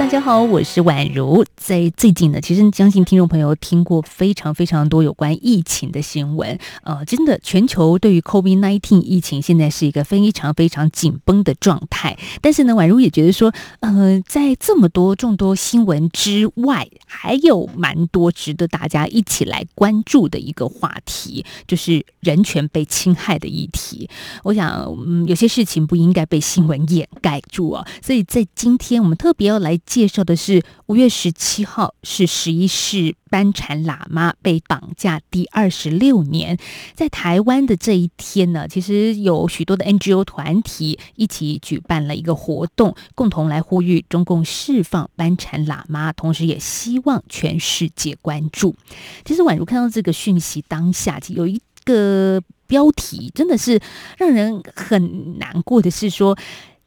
大家好，我是宛如。在最近呢，其实相信听众朋友听过非常非常多有关疫情的新闻。呃，真的，全球对于 COVID-19 疫情现在是一个非常非常紧绷的状态。但是呢，宛如也觉得说，呃，在这么多众多新闻之外，还有蛮多值得大家一起来关注的一个话题，就是人权被侵害的议题。我想，嗯，有些事情不应该被新闻掩盖住啊。所以在今天，我们特别要来。介绍的是五月十七号，是十一世班禅喇嘛被绑架第二十六年。在台湾的这一天呢，其实有许多的 NGO 团体一起举办了一个活动，共同来呼吁中共释放班禅喇嘛，同时也希望全世界关注。其实宛如看到这个讯息，当下有一个标题，真的是让人很难过的是说。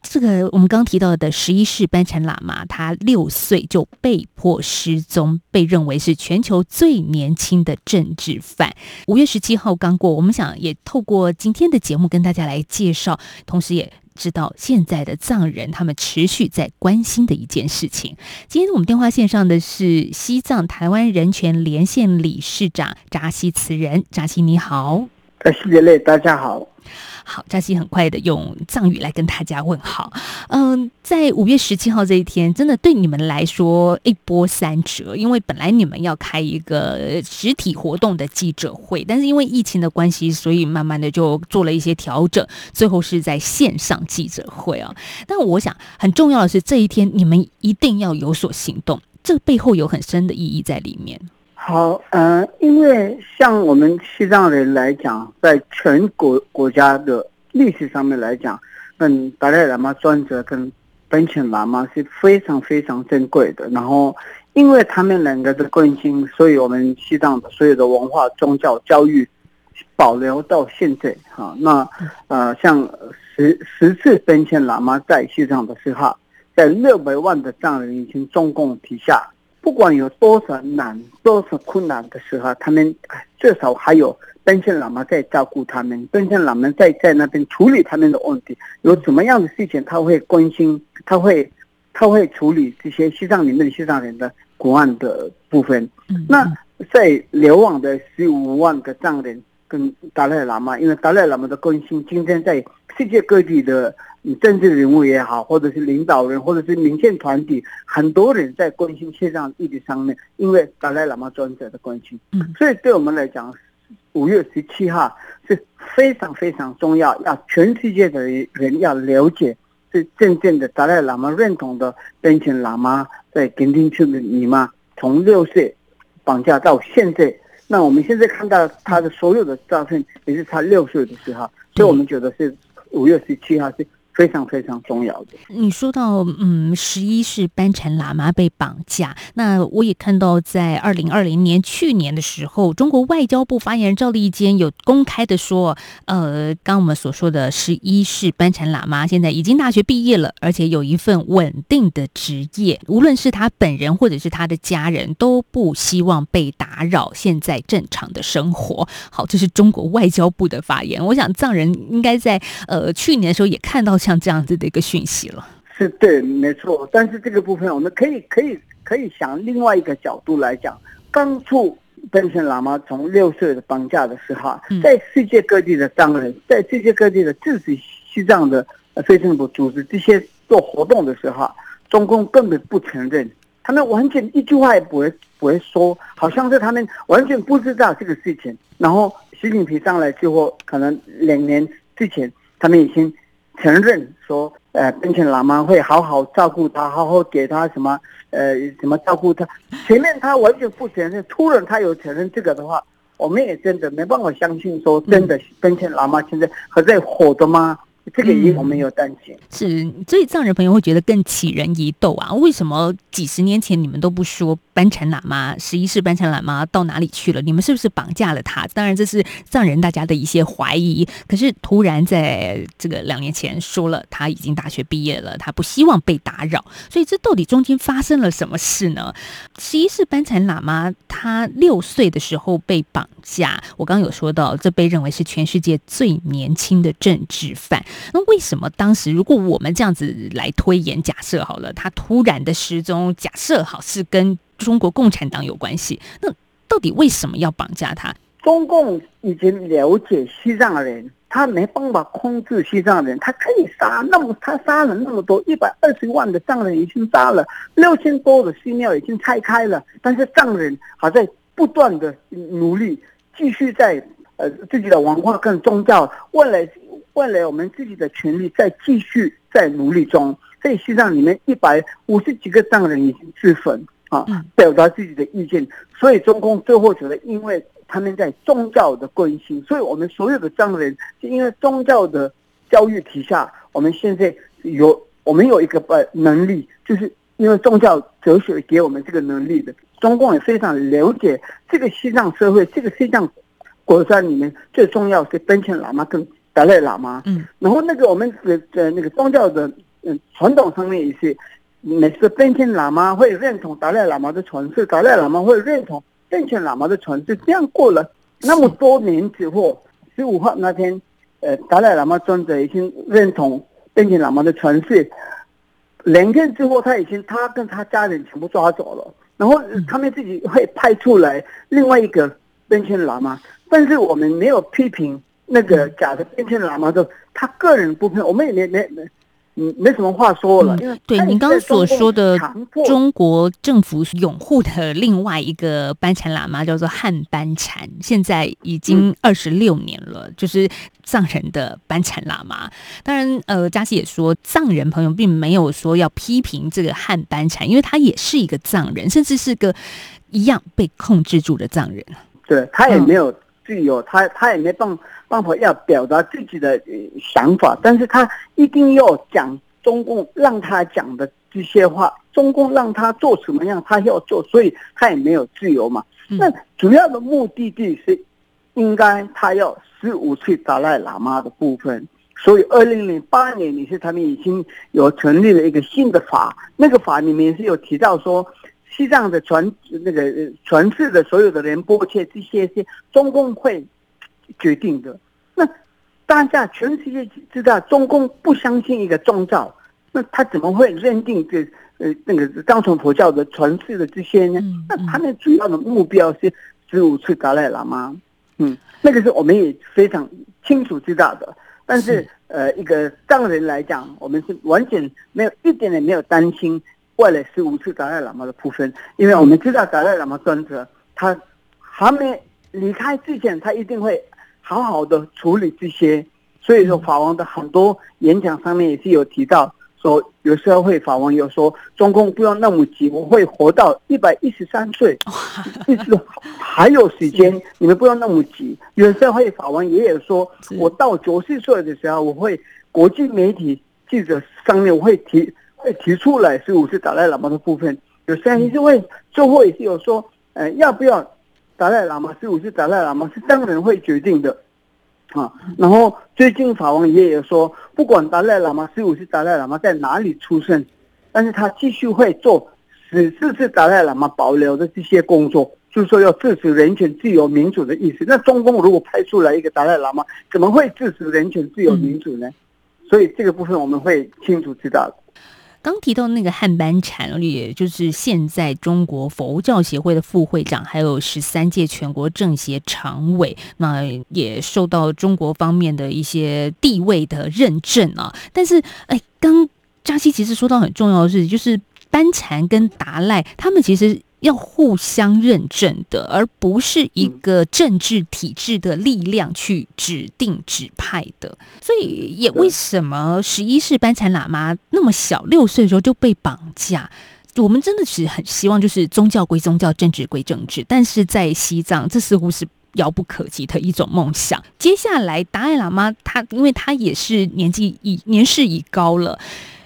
这个我们刚提到的十一世班禅喇嘛，他六岁就被迫失踪，被认为是全球最年轻的政治犯。五月十七号刚过，我们想也透过今天的节目跟大家来介绍，同时也知道现在的藏人他们持续在关心的一件事情。今天我们电话线上的是西藏台湾人权连线理事长扎西慈仁，扎西你好，扎西姐妹大家好。好，扎西很快的用藏语来跟大家问好。嗯，在五月十七号这一天，真的对你们来说一波三折，因为本来你们要开一个实体活动的记者会，但是因为疫情的关系，所以慢慢的就做了一些调整，最后是在线上记者会啊。但我想很重要的是，这一天你们一定要有所行动，这背后有很深的意义在里面。好，嗯，因为像我们西藏人来讲，在全国国家的历史上面来讲，嗯，达赖喇嘛尊者跟本钦喇嘛是非常非常珍贵的。然后，因为他们两个的关心，所以我们西藏的所有的文化、宗教、教育保留到现在。哈，那呃，像十十次本钦喇嘛在西藏的时候，在六百万的藏人已经中共底下。不管有多少难、多少困难的时候，他们至少还有奔现喇嘛在照顾他们，奔现喇嘛在在那边处理他们的问题。有什么样的事情，他会关心，他会他会处理这些西藏里面的西藏人的国安的部分。那在流亡的十五万个藏人跟达赖喇嘛，因为达赖喇嘛的关心，今天在世界各地的。政治人物也好，或者是领导人，或者是民间团体，很多人在关心西藏议题上面，因为达赖喇嘛专者的关心，嗯，所以对我们来讲，五月十七号是非常非常重要，要全世界的人要了解，是真正的达赖喇嘛认同的边境喇嘛在垦丁区的尼玛，从六岁绑架到现在，那我们现在看到他的所有的照片，也是他六岁的时候，所以我们觉得是五月十七号是。非常非常重要的。你说到，嗯，十一是班禅喇嘛被绑架，那我也看到，在二零二零年去年的时候，中国外交部发言人赵立坚有公开的说，呃，刚我们所说的十一是班禅喇嘛现在已经大学毕业了，而且有一份稳定的职业，无论是他本人或者是他的家人都不希望被打扰现在正常的生活。好，这是中国外交部的发言。我想藏人应该在呃去年的时候也看到。像这样子的一个讯息了，是对，没错。但是这个部分，我们可以可以可以想另外一个角度来讲。当初奔驰喇嘛从六岁的绑架的时候，在世界各地的藏人，在世界各地的支持西藏的非政府组织这些做活动的时候，中共根本不承认，他们完全一句话也不会不会说，好像是他们完全不知道这个事情。然后习近平上来之后，可能两年之前，他们已经。承认说，呃，并且老妈会好好照顾他，好好给他什么，呃，什么照顾他。前面他完全不承认，突然他有承认这个的话，我们也真的没办法相信说，真的并且老妈现在还在活着吗？这个也我们有担心。是，所以藏人朋友会觉得更起人疑窦啊！为什么几十年前你们都不说班禅喇嘛十一世班禅喇嘛到哪里去了？你们是不是绑架了他？当然，这是藏人大家的一些怀疑。可是突然在这个两年前说了，他已经大学毕业了，他不希望被打扰。所以这到底中间发生了什么事呢？十一世班禅喇嘛他六岁的时候被绑架，我刚刚有说到，这被认为是全世界最年轻的政治犯。那为什么当时如果我们这样子来推演假设好了，他突然的失踪，假设好是跟中国共产党有关系，那到底为什么要绑架他？中共已经了解西藏人，他没办法控制西藏人，他可以杀那么他杀了那么多一百二十万的藏人，已经杀了六千多的寺庙已经拆开了，但是藏人还在不断的努力，继续在呃自己的文化跟宗教为了。为了我们自己的权利，在继续在努力中，在西藏里面一百五十几个藏人已经自焚啊，表达自己的意见。所以中共最后觉得，因为他们在宗教的关心，所以我们所有的藏人是因为宗教的教育底下，我们现在有我们有一个呃能力，就是因为宗教哲学给我们这个能力的。中共也非常了解这个西藏社会，这个西藏国家里面最重要是奔前喇嘛跟。达赖喇嘛，嗯，然后那个我们的呃那个宗教的嗯传统上面也是，每次奔天喇嘛会认同达赖喇嘛的传世，达赖喇嘛会认同奔迁喇嘛的传世，这样过了那么多年之后，十五号那天，呃，达赖喇嘛尊者已经认同奔迁喇嘛的传世，两天之后他已经他跟他家人全部抓走了，然后他们自己会派出来另外一个奔迁喇嘛，但是我们没有批评。那个假的变迁喇嘛的，他个人部分，我们也没没没，嗯，没什么话说了。对，您刚刚所说的中国政府拥护的另外一个班禅喇嘛叫做汉班禅，现在已经二十六年了，就是藏人的班禅喇嘛。当然，呃，嘉熙也说，藏人朋友并没有说要批评这个汉班禅，因为他也是一个藏人，甚至是个一样被控制住的藏人。对他也没有。具有，他他也没办办法要表达自己的想法，但是他一定要讲中共让他讲的这些话，中共让他做什么样，他要做，所以他也没有自由嘛。那主要的目的地是应该他要十五岁达赖喇嘛的部分，所以二零零八年你是他们已经有成立了一个新的法，那个法里面是有提到说。西藏的传那个传世的所有的人波切这些是中共会决定的。那大家全世界知道中共不相信一个宗教，那他怎么会认定这呃那个藏传佛教的传世的这些呢？那他们主要的目标是十五次达赖喇嘛。嗯，那个是我们也非常清楚知道的。但是呃，一个藏人来讲，我们是完全没有一点也没有担心。外来十五次达赖喇嘛的部分，因为我们知道达赖喇嘛专责，他还没离开之前，他一定会好好的处理这些。所以说，法王的很多演讲上面也是有提到，说有时候会法王有说，中共不要那么急，我会活到一百一十三岁，意思还有时间，你们不要那么急。有时候会法王也有说，我到九十岁的时候，我会国际媒体记者上面我会提。会提出来十五次达赖喇嘛的部分，有声音是会最后也是有说，呃，要不要达赖喇嘛十五是达赖喇嘛是当人会决定的，啊，然后最近法王爷爷说，不管达赖喇嘛十五是达赖喇嘛在哪里出生，但是他继续会做十四次达赖喇嘛保留的这些工作，就是说要支持人权、自由、民主的意思。那中共如果派出来一个达赖喇嘛，怎么会支持人权、自由、民主呢？所以这个部分我们会清楚知道。刚提到那个汉班禅，也就是现在中国佛教协会的副会长，还有十三届全国政协常委，那也受到中国方面的一些地位的认证啊。但是，哎，刚扎西其实说到很重要的事情，就是班禅跟达赖他们其实。要互相认证的，而不是一个政治体制的力量去指定指派的。所以，也为什么十一世班禅喇嘛那么小，六岁的时候就被绑架？我们真的是很希望，就是宗教归宗教，政治归政治。但是在西藏，这似乎是遥不可及的一种梦想。接下来，达赖喇嘛他，因为他也是年纪已年事已高了，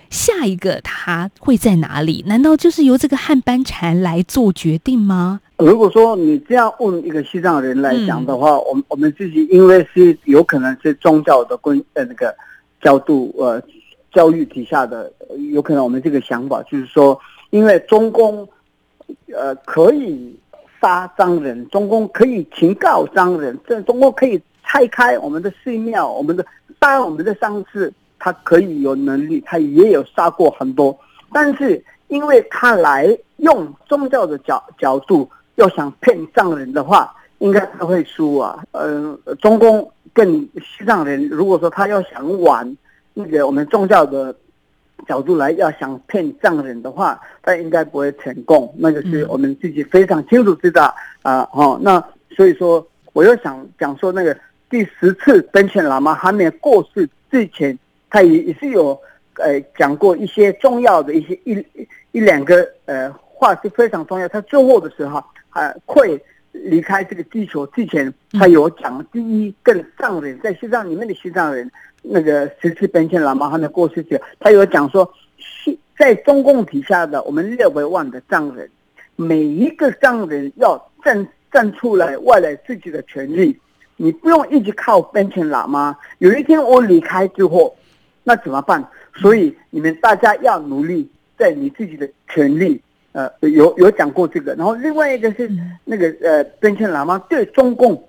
下一个他会在哪里？难道就是由这个汉班禅来做决定吗？如果说你这样问一个西藏人来讲的话，我们我们自己因为是有可能是宗教的关呃那个角度呃教育底下的，有可能我们这个想法就是说，因为中共呃可以杀藏人，中共可以警告藏人，这中共可以拆开我们的寺庙，我们的当然我们的上次他可以有能力，他也有杀过很多，但是因为他来用宗教的角角度。要想骗藏人的话，应该他会输啊。呃，中共跟西藏人，如果说他要想玩那个我们宗教的角度来，要想骗藏人的话，他应该不会成功。那个是我们自己非常清楚知道啊。哦，那所以说，我又想讲说，那个第十次登前喇嘛还没过世之前，他也也是有呃讲过一些重要的一些一一两个呃话是非常重要。他最后的时候。呃，会离开这个地球之前，他有讲第一，跟藏人在西藏里面的西藏人，那个十次奔迁喇嘛还没过世前，他有讲说，西在中共底下的我们六百万的藏人，每一个藏人要站站出来，外来自己的权利，你不用一直靠奔迁喇嘛。有一天我离开之后，那怎么办？所以你们大家要努力，在你自己的权利。呃，有有讲过这个，然后另外一个是那个呃，边签喇嘛对中共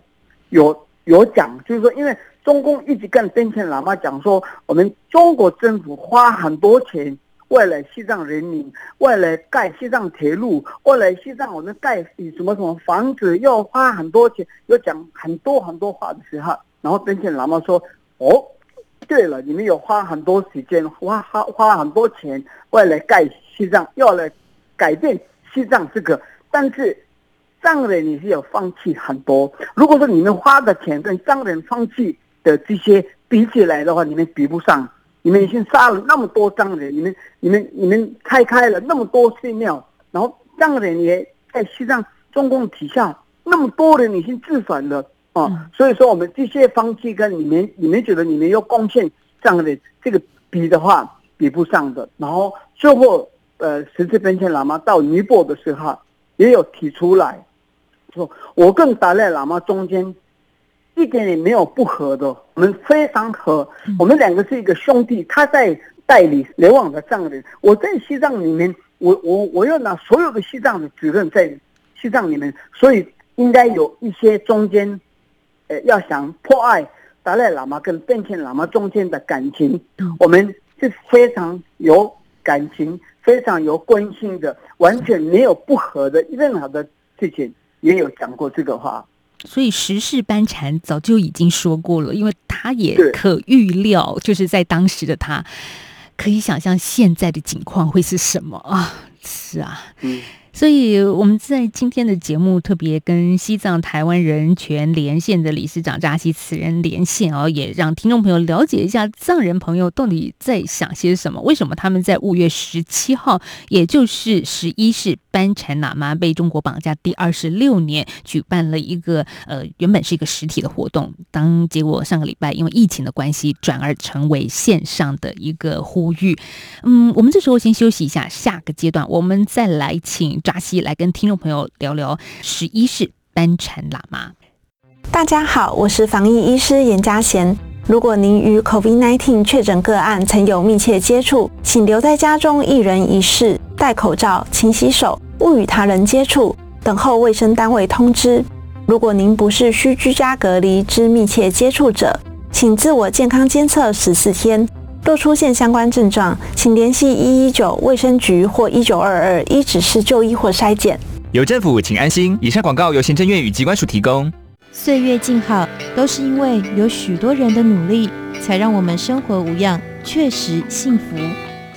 有有讲，就是说，因为中共一直跟边签喇嘛讲说，我们中国政府花很多钱，为了西藏人民，为了盖西藏铁路，为了西藏我们盖什么什么房子，要花很多钱，要讲很多很多话的时候，然后边签喇嘛说，哦，对了，你们有花很多时间，花花花很多钱，为了盖西藏，要来。改变西藏这个，但是藏人你是有放弃很多。如果说你们花的钱跟藏人放弃的这些比起来的话，你们比不上。你们已经杀了那么多藏人，你们、你们、你们拆开了那么多寺庙，然后藏人也在西藏中共底下那么多人已经自反了啊。所以说，我们这些方剂跟你们、你们觉得你们要贡献这样的这个比的话，比不上的。然后最后。呃，十字边签喇嘛到尼泊尔的时候，也有提出来，说我跟达赖喇嘛中间一点也没有不和的，我们非常和，我们两个是一个兄弟。他在代理流亡的藏人，我在西藏里面，我我我要拿所有的西藏的责任在西藏里面，所以应该有一些中间，呃，要想破坏达赖喇嘛跟边签喇嘛中间的感情，我们是非常有感情。非常有关心的，完全没有不和的任何的事情，也有讲过这个话。所以十世班禅早就已经说过了，因为他也可预料，就是在当时的他，可以想象现在的情况会是什么啊？是啊，嗯。所以我们在今天的节目特别跟西藏台湾人权连线的理事长扎西此人连线哦，也让听众朋友了解一下藏人朋友到底在想些什么。为什么他们在五月十七号，也就是十一世班禅喇嘛被中国绑架第二十六年，举办了一个呃原本是一个实体的活动，当结果上个礼拜因为疫情的关系，转而成为线上的一个呼吁。嗯，我们这时候先休息一下，下个阶段我们再来请。扎西来跟听众朋友聊聊十一世班禅喇嘛。大家好，我是防疫医师严家贤。如果您与 COVID-19 确诊个案曾有密切接触，请留在家中一人一室，戴口罩、勤洗手，勿与他人接触，等候卫生单位通知。如果您不是需居家隔离之密切接触者，请自我健康监测十四天。若出现相关症状，请联系一一九卫生局或一九二二一指示就医或筛检。有政府，请安心。以上广告由行政院与机关署提供。岁月静好，都是因为有许多人的努力，才让我们生活无恙，确实幸福。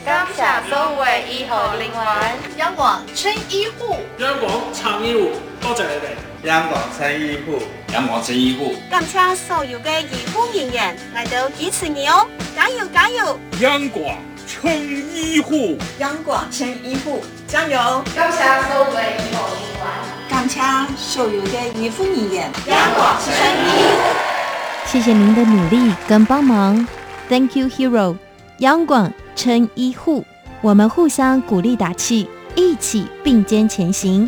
感谢所有医护人员，央广青医护，央广长医护，多谢你哋。央广青医护，央广青医护，感谢所有嘅医护人员来到支持你哦，加油加油！央广青医护，央广青医护，加油！感谢所有医护人员。乡腔所有的衣服语言。央广声音，谢谢您的努力跟帮忙，Thank you, hero。央广称医护，我们互相鼓励打气，一起并肩前行。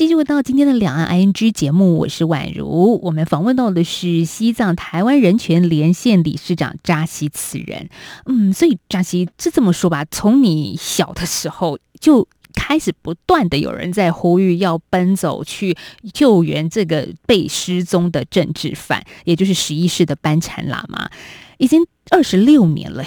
继续回到今天的两岸 ING 节目，我是宛如。我们访问到的是西藏台湾人权连线理事长扎西此人。嗯，所以扎西是这么说吧，从你小的时候就开始不断的有人在呼吁要奔走去救援这个被失踪的政治犯，也就是十一世的班禅喇嘛，已经二十六年了，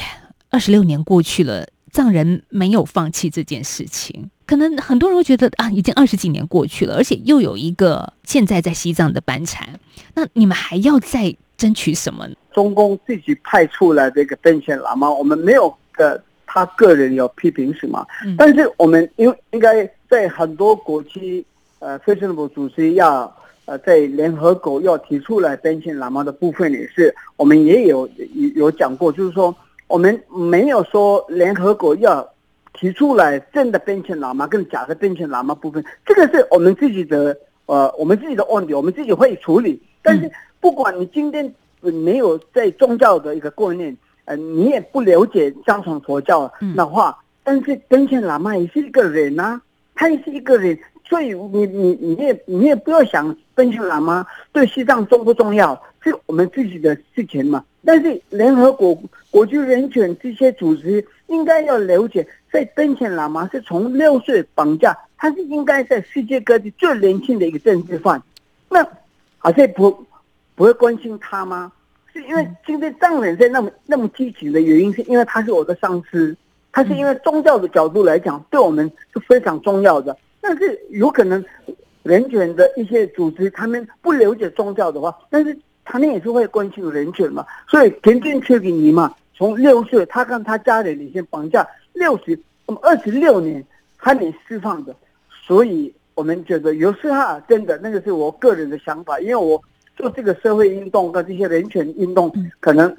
二十六年过去了，藏人没有放弃这件事情。可能很多人会觉得啊，已经二十几年过去了，而且又有一个现在在西藏的班禅，那你们还要再争取什么？中共自己派出来这个登贤喇嘛，我们没有的他个人有批评什么，但是我们应应该在很多国际呃非政府组织要呃在联合国要提出来登贤喇嘛的部分也是，我们也有有讲过，就是说我们没有说联合国要。提出来真的变成喇嘛跟假的变成喇嘛部分，这个是我们自己的呃我们自己的问题，我们自己会处理。但是不管你今天没有在宗教的一个观念，呃，你也不了解藏传佛教的话，但是变成喇嘛也是一个人呐，他也是一个人，所以你你你也你也不要想变成喇嘛对西藏重不重要，是我们自己的事情嘛。但是联合国国际人权这些组织应该要了解。在登前喇嘛是从六岁绑架，他是应该在世界各地最年轻的一个政治犯，那好像不不会关心他吗？是因为今天藏人在那么那么激情的原因，是因为他是我的上司，他是因为宗教的角度来讲，对我们是非常重要的。但是有可能人权的一些组织，他们不了解宗教的话，但是他们也是会关心人权嘛。所以田径缺给你嘛，从六岁他跟他家人已经绑架。六十，那么二十六年还没释放的，所以我们觉得有时候真的那个是我个人的想法，因为我做这个社会运动跟这些人权运动，可能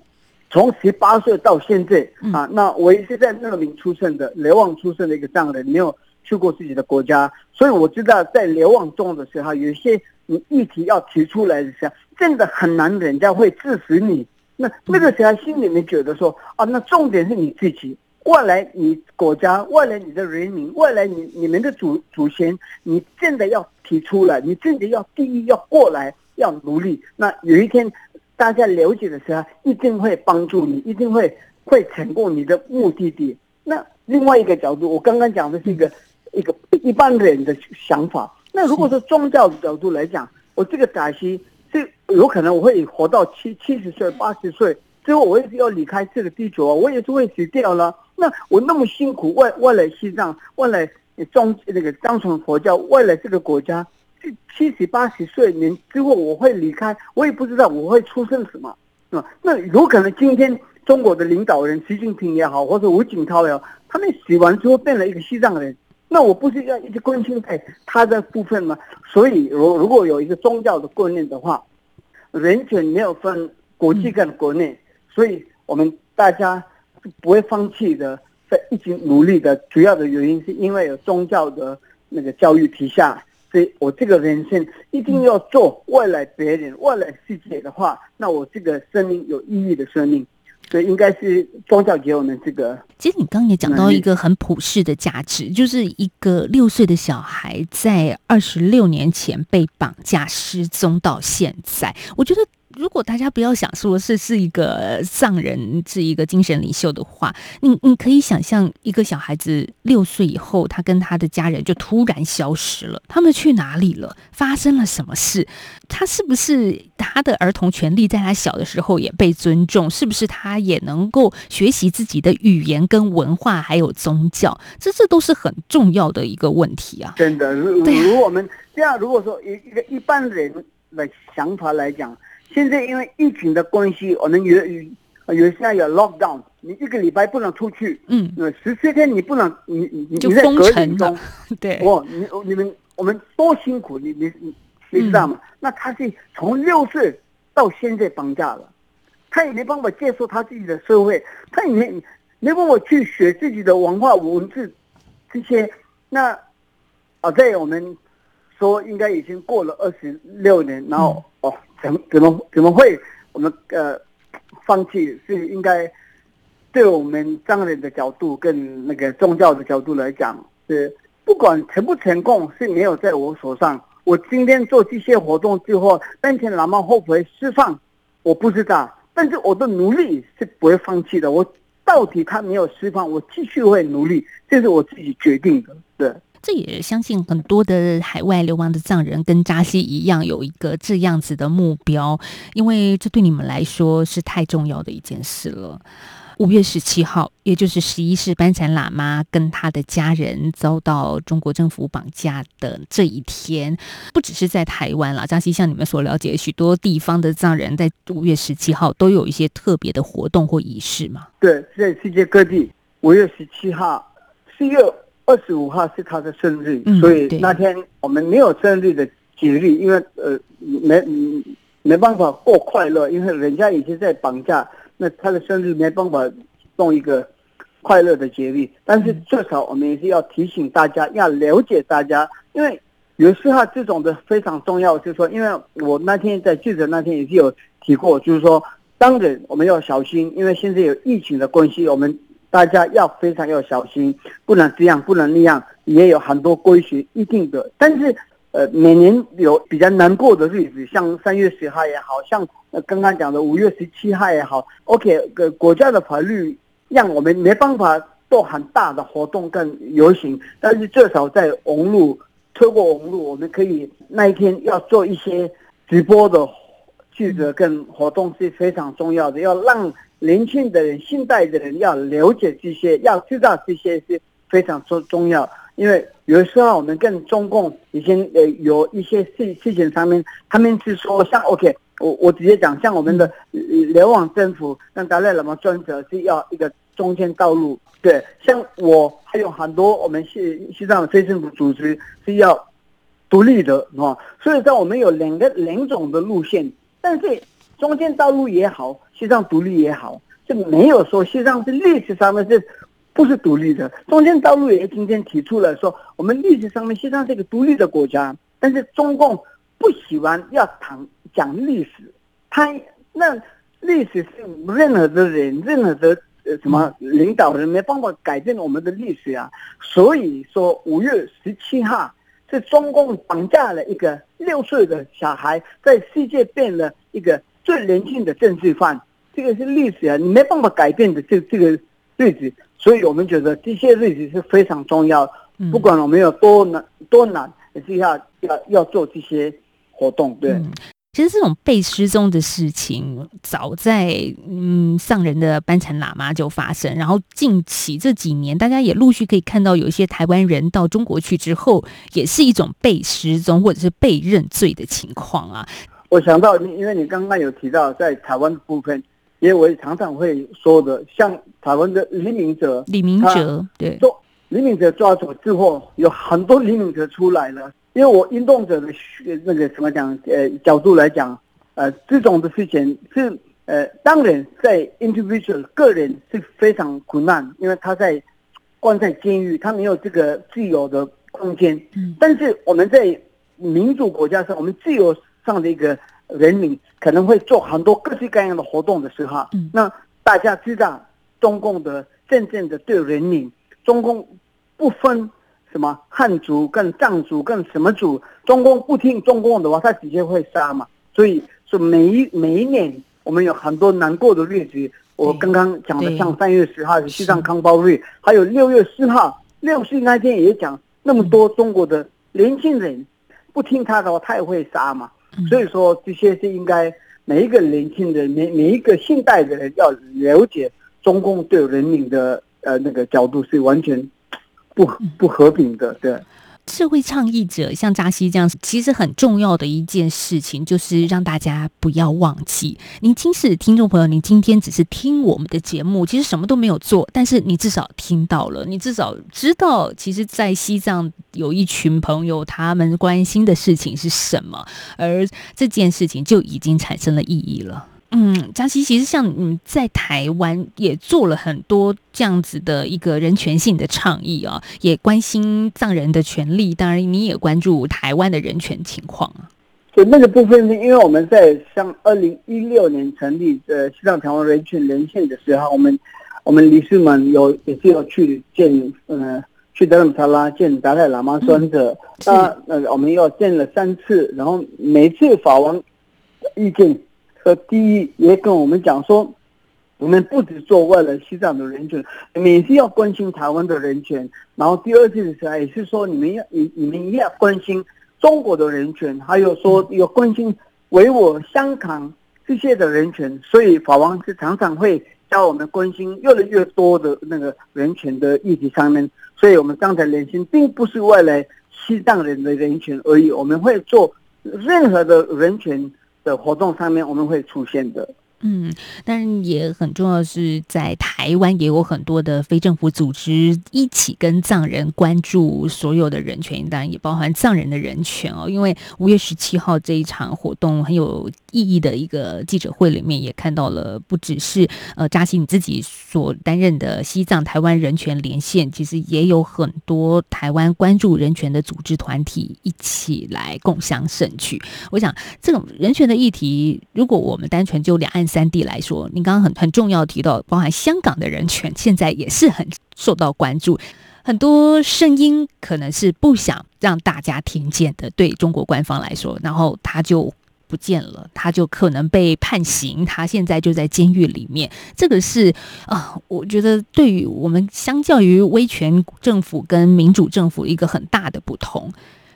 从十八岁到现在啊，那我也是在乐民出生的，流亡出生的一个藏人，没有去过自己的国家，所以我知道在流亡中的时候，有些你议题要提出来的时候，真的很难，人家会支持你。那那个时候心里面觉得说啊，那重点是你自己。外来你国家，外来你的人民，外来你你们的祖祖先，你真的要提出来，你真的要第一要过来，要努力。那有一天大家了解的时候，一定会帮助你，一定会会成功你的目的地。那另外一个角度，我刚刚讲的是一个一个一般人的想法。那如果说宗教的角度来讲，我这个打西这有可能我会活到七七十岁、八十岁。最后我也是要离开这个地球啊，我也是会死掉了。那我那么辛苦外外来西藏，外来装那个藏传佛教，外来这个国家，七七十八十岁年之后我会离开，我也不知道我会出生什么，那？那有可能今天中国的领导人习近平也好，或者吴景涛也好，他们死完之后变了一个西藏人，那我不是要一直关心在他的部分吗？所以，如如果有一个宗教的观念的话，人权没有分国际跟国内。所以，我们大家不会放弃的，在一起努力的主要的原因，是因为有宗教的那个教育体下。所以我这个人生一定要做外来别人、外来世界的话，那我这个生命有意义的生命。所以应该是宗教给我们这个。其实你刚刚也讲到一个很普世的价值，就是一个六岁的小孩在二十六年前被绑架失踪到现在，我觉得。如果大家不要想说是是一个藏人是一个精神领袖的话，你你可以想象一个小孩子六岁以后，他跟他的家人就突然消失了，他们去哪里了？发生了什么事？他是不是他的儿童权利在他小的时候也被尊重？是不是他也能够学习自己的语言跟文化还有宗教？这这都是很重要的一个问题啊！真的，如如我们这样，如果说一一个一般人的想法来讲。现在因为疫情的关系，我们有有有现在有 lockdown，你一个礼拜不能出去，嗯，呃，十四天你不能，你你你在隔离中，对，哦，你你们我们多辛苦，你你你你知道吗？那他是从六岁到现在绑架了，他也没办法接受他自己的社会，他也没没办法去学自己的文化文字这些。那啊，在我们说应该已经过了二十六年，然后、哦，怎怎么怎么会我们呃放弃？是应该对我们藏人的角度跟那个宗教的角度来讲，是不管成不成功是没有在我手上。我今天做这些活动之后，班前喇嘛会不会释放，我不知道。但是我的努力是不会放弃的。我到底他没有释放，我继续会努力，这是我自己决定的。对。这也相信很多的海外流亡的藏人跟扎西一样，有一个这样子的目标，因为这对你们来说是太重要的一件事了。五月十七号，也就是十一世班禅喇嘛跟他的家人遭到中国政府绑架的这一天，不只是在台湾啦，扎西像你们所了解，许多地方的藏人在五月十七号都有一些特别的活动或仪式嘛。对，在世界各地，五月十七号、四月二十五号是他的生日，嗯所以那天我们没有生日的节日，因为呃没嗯没办法过快乐，因为人家已经在绑架，那他的生日没办法弄一个快乐的节日。但是至少我们也是要提醒大家，要了解大家，因为有时候这种的非常重要，就是说，因为我那天在记者那天也是有提过，就是说，当然我们要小心，因为现在有疫情的关系，我们大家要非常要小心，不能这样，不能那样，也有很多规矩一定的。但是，呃，每年有比较难过的日子，像三月十号也好像刚刚讲的五月十七号也好，OK，个国家的法律让我们没办法做很大的活动跟游行，但是至少在网路透过网路，我们可以那一天要做一些直播的记者跟活动是非常重要的，要让年轻的人、现代的人要了解这些，要知道这些是非常重重要。因为有时候我们跟中共已经呃有一些事事情上面，他们是说像 OK，我我直接讲，像我们的呃流亡政府跟达赖喇嘛专责是要一个中间道路，对，像我还有很多我们西西藏的非政府组织是要独立的啊，所以在我们有两个两种的路线，但是中间道路也好，西藏独立也好，就没有说西藏是历史上面是不是独立的。中间道路也今天提出了说，我们历史上面西藏是一个独立的国家，但是中共不喜欢要谈讲历史，他那历史是任何的人、任何的呃什么领导人没办法改变我们的历史啊。所以说五月十七号是中共绑架了一个六岁的小孩，在世界变了一个最年轻的政治犯，这个是历史啊，你没办法改变的这这个日子。所以我们觉得这些日子是非常重要，不管我们有多难多难，也是要要要做这些活动，对。其实这种被失踪的事情，早在嗯上人的班禅喇嘛就发生，然后近期这几年，大家也陆续可以看到有一些台湾人到中国去之后，也是一种被失踪或者是被认罪的情况啊。我想到你，因为你刚刚有提到在台湾的部分，因为我也常常会说的，像台湾的李明哲，李明哲对，做李明哲抓走之后，有很多李明哲出来了。因为我运动者的那个怎么讲呃角度来讲，呃这种的事情是呃当然在 individual 个人是非常苦难，因为他在关在监狱，他没有这个自由的空间。嗯，但是我们在民主国家上，我们自由上的一个人民可能会做很多各式各样的活动的时候，嗯，那大家知道中共的真正的对人民，中共不分。什么汉族跟藏族跟什么族，中共不听中共的话，他直接会杀嘛。所以说每一每一年我们有很多难过的日子。我刚刚讲的像三月十号是西藏康包日，还有六月四号六四那天也讲那么多中国的年轻人不听他的话，他也会杀嘛。所以说这些是应该每一个年轻人每每一个现代的人要了解中共对人民的呃那个角度是完全。不不和平的，对。社会倡议者像扎西这样，其实很重要的一件事情就是让大家不要忘记。您今世听众朋友，您今天只是听我们的节目，其实什么都没有做，但是你至少听到了，你至少知道，其实，在西藏有一群朋友，他们关心的事情是什么，而这件事情就已经产生了意义了。嗯，江西其实像你在台湾也做了很多这样子的一个人权性的倡议啊，也关心藏人的权利。当然，你也关注台湾的人权情况啊。就那个部分是因为我们在像二零一六年成立呃西藏台湾人权连线的时候，我们我们理事们有也是要去见呃去德姆萨拉见达赖喇嘛孙者，那呃我们要见了三次，然后每次法王意见。呃，第一也跟我们讲说，我们不止做为了西藏的人权，你们也是要关心台湾的人权。然后第二件事也是说，你们要你你们也要关心中国的人权，还有说要关心维我香港这些的人权。所以法王是常常会教我们关心越来越多的那个人权的议题上面。所以我们刚才连线并不是为了西藏人的人权而已，我们会做任何的人权。的活动上面我们会出现的，嗯，但也很重要是在台湾也有很多的非政府组织一起跟藏人关注所有的人权，当然也包含藏人的人权哦。因为五月十七号这一场活动很有意义的一个记者会里面也看到了，不只是呃扎西你自己所担任的西藏台湾人权连线，其实也有很多台湾关注人权的组织团体一起来共享盛举。我想这种人权的。议题，如果我们单纯就两岸三地来说，您刚刚很很重要提到，包含香港的人权，现在也是很受到关注。很多声音可能是不想让大家听见的，对中国官方来说，然后他就不见了，他就可能被判刑，他现在就在监狱里面。这个是啊，我觉得对于我们相较于威权政府跟民主政府一个很大的不同。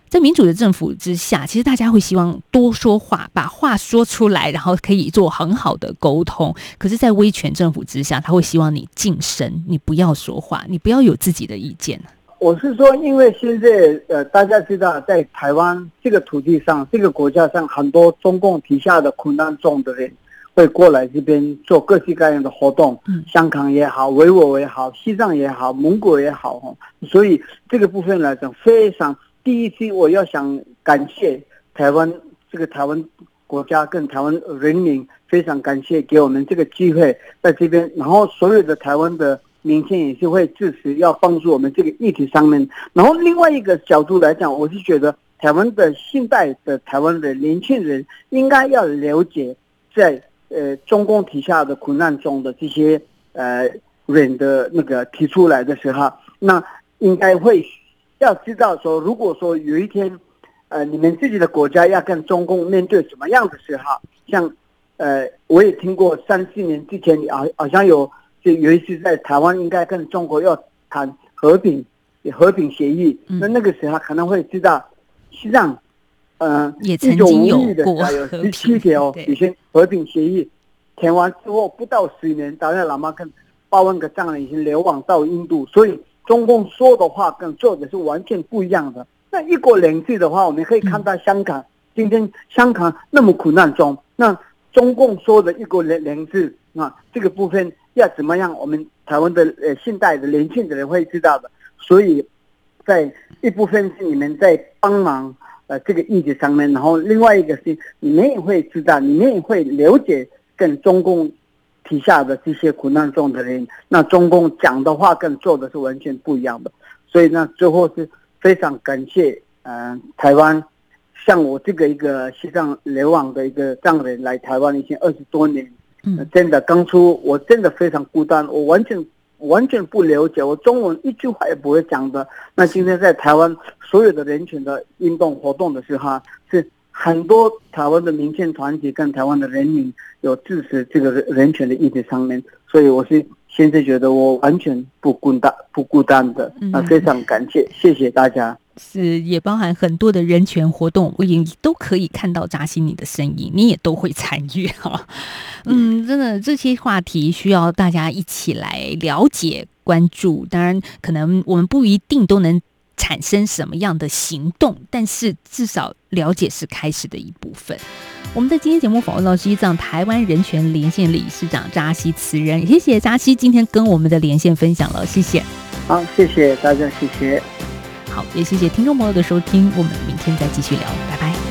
在民主的政府之下，其实大家会希望多说话，把话说出来，然后可以做很好的沟通。可是，在威权政府之下，他会希望你晋升，你不要说话，你不要有自己的意见。我是说，因为现在呃，大家知道，在台湾这个土地上，这个国家上，很多中共旗下的苦难中的人会过来这边做各式各样的活动。嗯，香港也好，维吾也好，西藏也好，蒙古也好，所以这个部分来讲，非常。第一期我要想感谢台湾这个台湾国家跟台湾人民，非常感谢给我们这个机会在这边，然后所有的台湾的民间也是会支持，要帮助我们这个议题上面。然后另外一个角度来讲，我是觉得台湾的现代的台湾的年轻人应该要了解，在呃中共底下的苦难中的这些呃人的那个提出来的时候，那应该会。要知道说，如果说有一天，呃，你们自己的国家要跟中共面对什么样的时候，像，呃，我也听过三四年之前，好好像有就有一次在台湾应该跟中国要谈和平和平协议，那那个时候可能会知道，西藏，呃，也曾经有过有十七条有些和平协议，填完之后不到十年，达赖喇嘛跟八万个藏人已经流亡到印度，所以。中共说的话跟做的是完全不一样的。那一国两制的话，我们可以看到香港今天香港那么苦难中，那中共说的一国两两制啊，这个部分要怎么样？我们台湾的呃现代的年轻的人会知道的。所以，在一部分是你们在帮忙呃这个议题上面，然后另外一个是你们也会知道，你们也会了解跟中共。底下的这些苦难中的人，那中共讲的话跟做的是完全不一样的，所以呢，最后是非常感谢，嗯，台湾像我这个一个西藏流亡的一个藏人来台湾已经二十多年，嗯，真的当初我真的非常孤单，我完全完全不了解，我中文一句话也不会讲的。那今天在台湾所有的人群的运动活动的时候，是。很多台湾的民间团体跟台湾的人民有支持这个人权的议题上面，所以我是现在觉得我完全不孤单，不孤单的那，非常感谢，谢谢大家。是也包含很多的人权活动，我也都可以看到扎西你的身影，你也都会参与哈。嗯，真的这些话题需要大家一起来了解、关注。当然，可能我们不一定都能。产生什么样的行动，但是至少了解是开始的一部分。我们在今天节目访问到西藏台湾人权连线理事长扎西慈人，谢谢扎西今天跟我们的连线分享了，谢谢。好，谢谢大家，谢谢。好，也谢谢听众朋友的收听，我们明天再继续聊，拜拜。